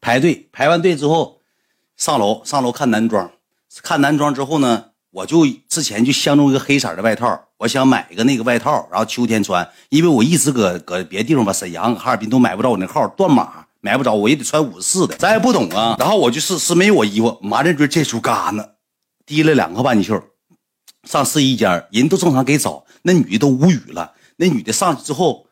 排队，排完队之后上楼，上楼看男装，看男装之后呢，我就之前就相中一个黑色的外套，我想买一个那个外套，然后秋天穿，因为我一直搁搁别地方吧，沈阳、哈尔滨都买不着我那号，断码买不着，我也得穿五十四的，咱也不懂啊。然后我就是是没有我衣服，麻将军这出嘎呢，提了两个半袖，上试衣间，人都正常给找，那女的都无语了，那女的上去之后。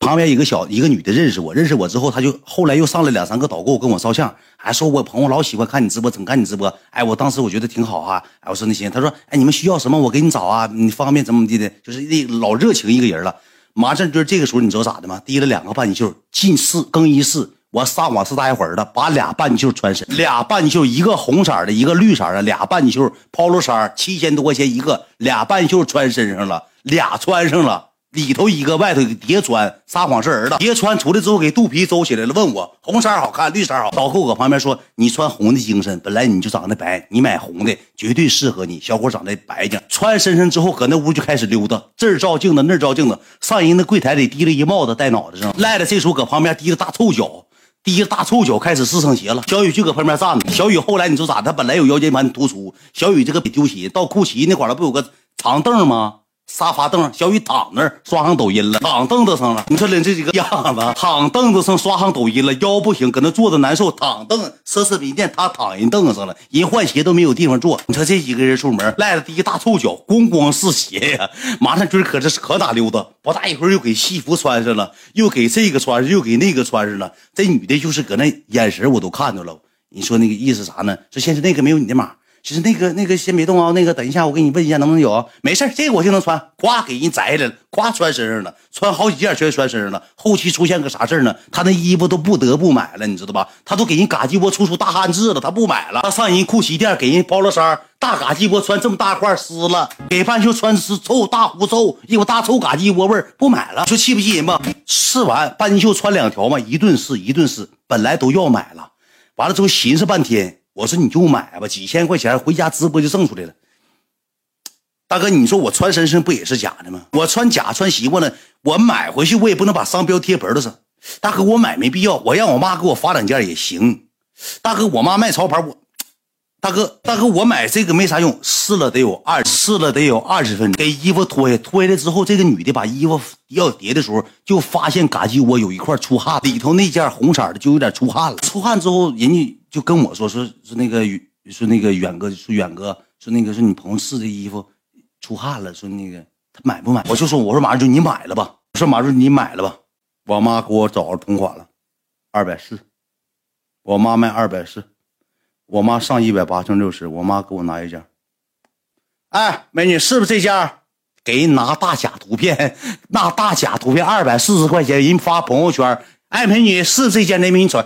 旁边一个小一个女的认识我，认识我之后，她就后来又上来两三个导购跟我照相，还说我朋友老喜欢看你直播，总看你直播。哎，我当时我觉得挺好哈。哎，我说那行，他说，哎，你们需要什么，我给你找啊，你方便怎么地的，就是那老热情一个人了。马上就是这个时候，你知道咋的吗？提了两个半袖进室更衣室，我上网是大一会儿的，把俩半袖穿身，俩半袖，一个红色的，一个绿色的，俩半袖，polo 衫，七千多块钱一个，俩半袖穿身上了，俩穿上了。里头一个，外头一个叠穿，撒谎是儿子。叠穿出来之后，给肚皮皱起来了，问我红色好看，绿色好。导购搁旁边说：“你穿红的精神，本来你就长得白，你买红的绝对适合你。小伙长得白净，穿身上之后，搁那屋就开始溜达，这照镜子，那照镜子，上人那柜台里提了一帽子戴脑袋上。赖子这时候搁旁边提着大臭脚，提着大臭脚开始试上鞋了。小雨就搁旁边站着。小雨后来你说咋？他本来有腰间盘突出，小雨这个丢鞋到库奇那块了，不有个长凳吗？沙发凳，小雨躺那儿刷上抖音了，躺凳子上了。你说人这几个样子，躺凳子上刷上抖音了，腰不行，搁那坐着难受。躺凳奢侈品店，他躺人凳子上了，人换鞋都没有地方坐。你说这几个人出门，赖着第一大臭脚，咣咣是鞋呀。马上军可这是可打溜达，不大一会儿又给西服穿上了，又给这个穿上，又给那个穿上了。这女的就是搁那眼神我都看着了。你说那个意思啥呢？说现在那个没有你的码。其实那个那个先别动啊，那个等一下我给你问一下能不能有，没事这个我就能穿，咵给人摘下来了，咵穿身上了，穿好几件全穿身上了。后期出现个啥事呢？他那衣服都不得不买了，你知道吧？他都给人嘎鸡窝出出大汗渍了，他不买了。他上人库奇店给人包了衫，大嘎鸡窝穿这么大块湿了，给半袖穿湿臭大狐臭，一股大臭嘎鸡窝味儿，不买了。说气不气人吧？试完半袖穿两条嘛，一顿试一顿试，本来都要买了，完了之后寻思半天。我说你就买吧，几千块钱回家直播就挣出来了。大哥，你说我穿身上不也是假的吗？我穿假穿习惯了，我买回去我也不能把商标贴脖子上。大哥，我买没必要，我让我妈给我发两件也行。大哥，我妈卖潮牌，我大哥大哥，我买这个没啥用，试了得有二试了得有二十分钟，给衣服脱下脱下来之后，这个女的把衣服要叠的时候，就发现嘎叽窝有一块出汗，里头那件红色的就有点出汗了。出汗之后，人家。就跟我说说说那个说那个远哥说远哥说那个说你朋友试的衣服出汗了，说那个他买不买？我就说我说马上就你买了吧，我说马上你买了吧。我妈给我找着同款了，二百四，我妈卖二百四，我妈上一百八剩六十，我妈给我拿一件。哎，美女是不是这件？给人拿大假图片，那大假图片二百四十块钱，人发朋友圈。哎，美女是这件，那美女穿，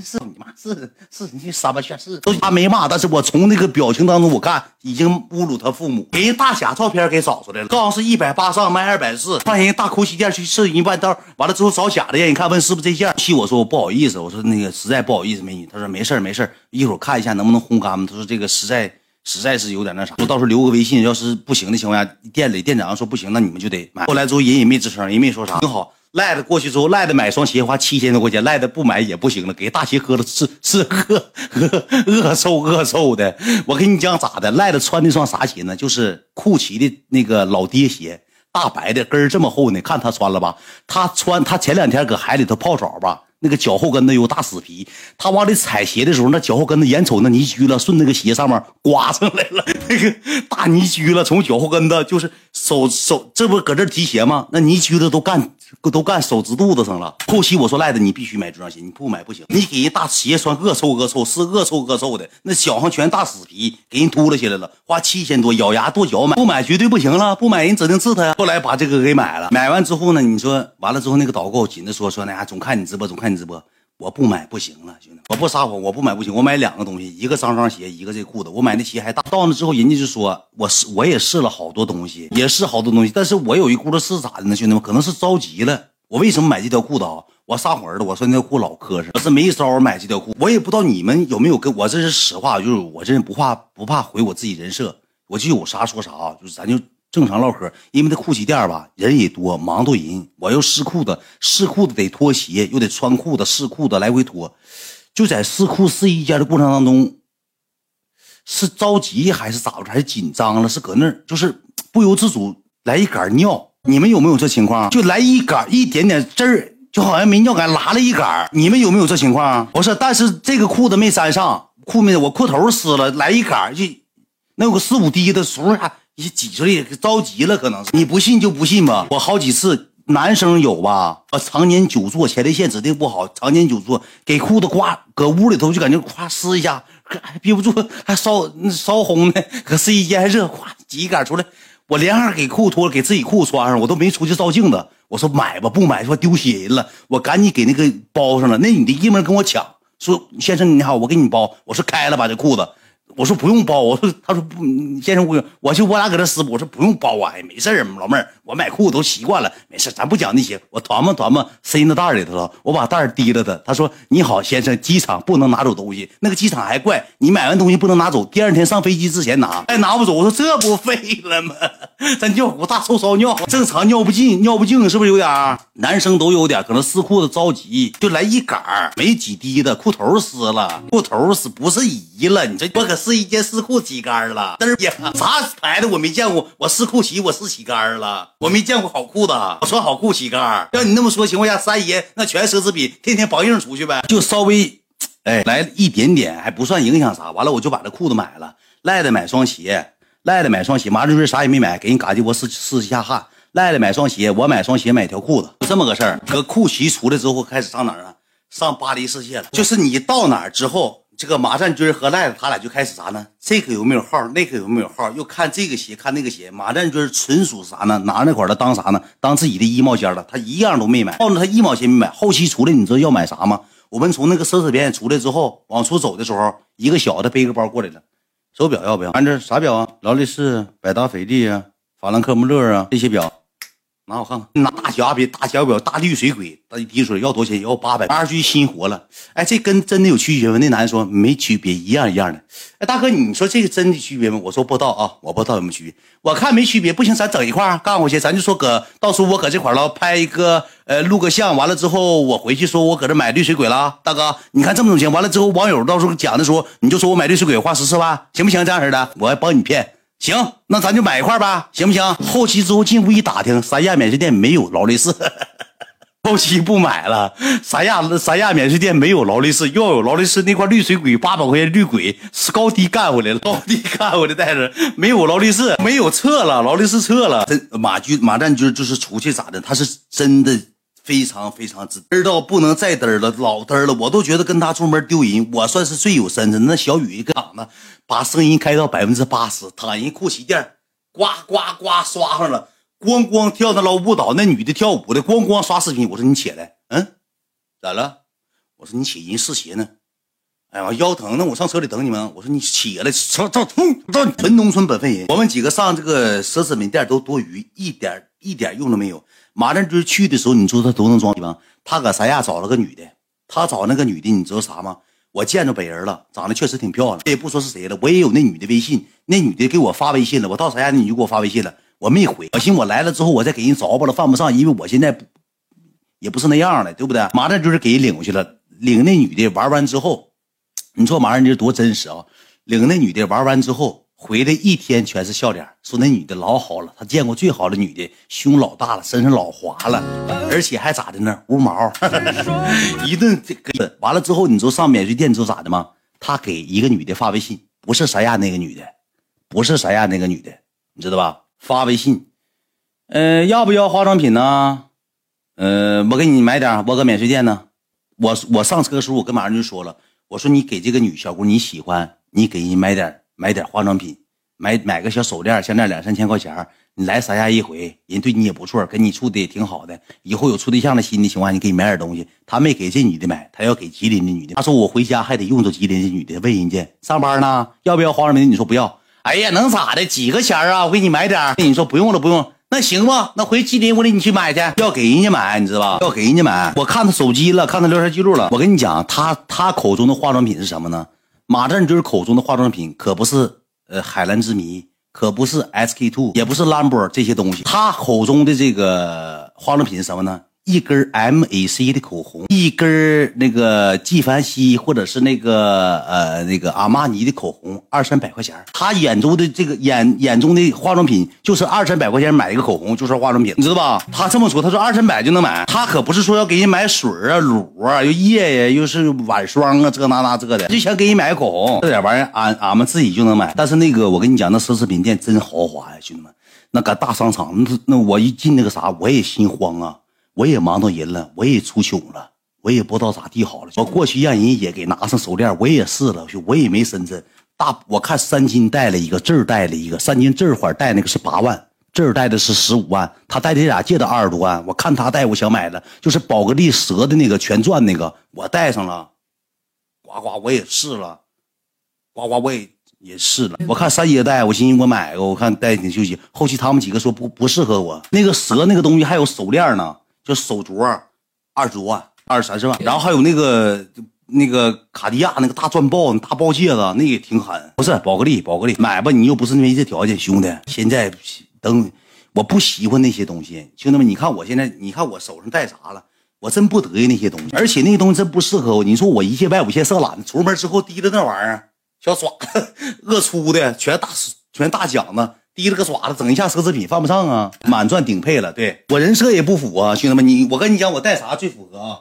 是你妈，是是你傻吧？全是都他没骂，但是我从那个表情当中，我看已经侮辱他父母，给人大假照片给找出来了，告诉是一百八上卖二百四，上人大哭西店去试一半道，完了之后找假的，让人看问是不是这件。气我说我不好意思，我说那个实在不好意思，美女，他说没事没事一会儿看一下能不能烘干。他说这个实在实在是有点那啥，说到时候留个微信，要是不行的情况下，店里店长说不行，那你们就得买。后来之后人也没吱声，人没说啥，挺好。赖子过去之后，赖子买双鞋花七千多块钱，赖子不买也不行了，给大鞋喝了是是恶恶恶臭恶臭的。我跟你讲咋的，赖子穿那双啥鞋呢？就是库奇的那个老爹鞋，大白的跟儿这么厚呢。看他穿了吧，他穿他前两天搁海里头泡澡吧。那个脚后跟子有大死皮，他往里踩鞋的时候，那脚后跟子眼瞅那泥居了，顺那个鞋上面刮上来了，那个大泥居了，从脚后跟子就是手手，这不搁这提鞋吗？那泥居子都干都干手指肚子上了。后期我说赖子，你必须买这双鞋，你不买不行。你给人大鞋穿，恶臭恶臭，是恶臭恶臭的，那脚上全大死皮，给人秃了下来了，花七千多，咬牙跺脚买，不买绝对不行了，不买人指定治他呀。后来把这个给买了，买完之后呢，你说完了之后，那个导购紧着说说那啥，总看你直播，总看。直播我不买不行了，兄弟，我不撒谎，我不买不行。我买两个东西，一个脏脏鞋，一个这裤子。我买那鞋还大，到那之后人家就说我试，我也试了好多东西，也试好多东西。但是我有一轱辘是咋的呢，兄弟们？可能是着急了。我为什么买这条裤子啊？我撒谎的，我说那条裤老磕碜，我是没招买这条裤。我也不知道你们有没有跟我，这是实话，就是我这人不怕不怕毁我自己人设，我就有啥说啥啊，就是咱就。正常唠嗑，因为这裤鞋店吧，人也多，忙到人。我又试裤子，试裤子得脱鞋，又得穿裤子，试裤子来回脱。就在试裤试衣间的过程当中，是着急还是咋回事？还是紧张了？是搁那儿就是不由自主来一杆尿。你们有没有这情况？就来一杆一点点汁儿，就好像没尿感，拉了一杆。你们有没有这情况？不是，但是这个裤子没粘上，裤没我裤头湿了，来一杆就能有个四五滴的，时候还一挤出来，着急了，可能是。你不信就不信吧，我好几次。男生有吧？我常年久坐，前列腺指定不好。常年久坐，给裤子挂搁屋里头，就感觉咵撕一下，还憋不住，还烧烧红呢。搁试衣间还热，咵挤一杆出来。我连汗给裤脱了，给自己裤穿上，我都没出去照镜子。我说买吧，不买说丢鞋了。我赶紧给那个包上了。那女的一门跟我抢，说先生你好，我给你包。我说开了吧这裤子。我说不用包，我说他说不，先生不用，我就我俩搁这撕，我说不用包啊，哎，没事，老妹儿，我买裤子都习惯了，没事咱不讲那些，我团吧团吧，塞那袋里头了，我把袋提了他，他说你好，先生，机场不能拿走东西，那个机场还怪，你买完东西不能拿走，第二天上飞机之前拿，哎，拿不走，我说这不废了吗？咱尿壶大臭骚尿，正常尿不尽，尿不尽是不是有点？男生都有点，可能撕裤子着急，就来一杆儿没几滴的，裤头湿了，裤头湿不是移了，你这我可试一件试裤起杆了，嘚儿呀，啥牌子我没见过，我试裤起我试起杆了，我没见过好裤子，我穿好裤起杆。要你那么说情况下，三爷那全奢侈品，天天绑硬出去呗，就稍微，哎，来一点点还不算影响啥。完了我就把这裤子买了，赖的买双鞋，赖的买双鞋，马志军啥也没买，给人嘎叽我试试一下汗，赖的买双鞋，我买双鞋买条裤子，就这么个事儿。搁裤齐出来之后，开始上哪儿啊？上巴黎世界了。就是你到哪儿之后。这个马占军和赖子他俩就开始啥呢？这个有没有号？那个有没有号？又看这个鞋，看那个鞋。马占军纯属啥呢？拿那块儿当啥呢？当自己的衣帽间了。他一样都没买，抱着他一毛钱没买。后期出来，你知道要买啥吗？我们从那个奢侈品出来之后，往出走的时候，一个小的背个包过来了。手表要不要？看这啥表啊？劳力士、百达翡丽啊、法兰克穆勒啊这些表。拿我看看，拿大小表，大小表，大绿水鬼，他一提出来要多少钱？要八百。二居心活了，哎，这跟真的有区别吗？那男的说没区别，一样一样的。哎，大哥，你说这个真的区别吗？我说不知道啊，我不知道有没有区别。我看没区别，不行，咱整一块干过去，咱就说搁到时候我搁这块了拍一个，呃，录个像，完了之后我回去说我搁这买绿水鬼了。大哥，你看这么种钱，完了之后网友到时候讲的时候，你就说我买绿水鬼花十四万，行不行？这样式的，我还帮你骗。行，那咱就买一块吧，行不行？后期之后进屋一打听，三亚免税店没有劳力士，后期不买了。三亚三亚免税店没有劳力士，要有劳力士那块绿水鬼八百块钱绿鬼是高低干回来了，高低干回来带着，没有劳力士，没有撤了，劳力士撤了。真马军马占军就是出去咋的？他是真的。非常非常之嘚到不能再嘚了，老嘚了，我都觉得跟他出门丢人。我算是最有身子，那小雨一个档子，把声音开到百分之八十，躺人裤旗店，呱呱呱刷上了，咣咣跳那老舞蹈，那女的跳舞的，咣咣刷视频。我说你起来，嗯，咋了？我说你起，人试鞋呢。哎呀，腰疼，那我上车里等你们。我说你起来，车照通，照纯农村本分人。我们几个上这个奢侈品店都多余，一点一点用都没有。马占军去的时候，你知道他多能装逼吗？他搁三亚找了个女的，他找那个女的，你知道啥吗？我见着本人了，长得确实挺漂亮。也不说是谁了，我也有那女的微信，那女的给我发微信了。我到三亚，你就给我发微信了，我没回。我寻思我来了之后，我再给人找吧了，犯不上，因为我现在也不是那样的，对不对？马占军给人领过去了，领那女的玩完之后。你说马占军多真实啊！领那女的玩完之后，回来一天全是笑脸，说那女的老好了，他见过最好的女的，胸老大了，身上老滑了，而且还咋的呢？无毛，一顿这个完了之后，你知道上免税店你说咋的吗？他给一个女的发微信，不是三亚那个女的，不是三亚那个女的，你知道吧？发微信，呃，要不要化妆品呢？呃，我给你买点，我搁免税店呢。我我上车的时候，我跟马上就说了。我说你给这个女小姑你喜欢，你给人买点买点化妆品，买买个小手链项链两三千块钱你来三亚一回，人对你也不错，跟你处的也挺好的。以后有处对象的心的情况，你给你买点东西。他没给这女的买，他要给吉林的女的。他说我回家还得用着吉林的女的，问人家上班呢，要不要化妆品？你说不要。哎呀，能咋的？几个钱啊？我给你买点。你说不用了，不用。那行吧，那回吉林我领你去买去，要给人家买，你知道吧？要给人家买。我看他手机了，看他聊天记录了。我跟你讲，他他口中的化妆品是什么呢？马占军口中的化妆品可不是呃海蓝之谜，可不是 SK two，也不是兰博这些东西。他口中的这个化妆品是什么呢？一根 MAC 的口红，一根那个纪梵希或者是那个呃那个阿玛尼的口红，二三百块钱。他眼中的这个眼眼中的化妆品就是二三百块钱买一个口红就是化妆品，你知道吧？他这么说，他说二三百就能买，他可不是说要给你买水啊、乳啊、又液呀、又是晚霜啊，这那那这的，就想给你买个口红，这点玩意儿俺俺们自己就能买。但是那个我跟你讲，那奢侈品店真豪华呀，兄弟们，那搁大商场，那那我一进那个啥，我也心慌啊。我也忙到人了，我也出糗了，我也不知道咋地好了。我过去让人也给拿上手链，我也试了，我也没深圳大。我看三金戴了一个，这儿戴了一个，三金这会儿戴那个是八万，这儿戴的是十五万。他戴这俩戒指二十多万，我看他戴，我想买的，就是宝格丽蛇的那个全钻那个，我戴上了，呱呱我也试了，呱呱我也也试了。我看三爷戴，我寻思我买个，我看戴挺休息。后期他们几个说不不适合我，那个蛇那个东西还有手链呢。就手镯，二十多万，二三十万，然后还有那个那个卡地亚那个大钻豹，大豹戒指，那也挺狠。不是宝格丽，宝格丽买吧，你又不是没这条件，兄弟。现在等，我不喜欢那些东西，兄弟们，你看我现在，你看我手上戴啥了？我真不得意那些东西，而且那东西真不适合我。你说我一切外五线色懒，出门之后提着那玩意儿，小爪子恶粗的，全大全大奖子。提了个爪子，整一下奢侈品犯不上啊，满钻顶配了。对我人设也不符啊，兄弟们，你我跟你讲，我带啥最符合啊？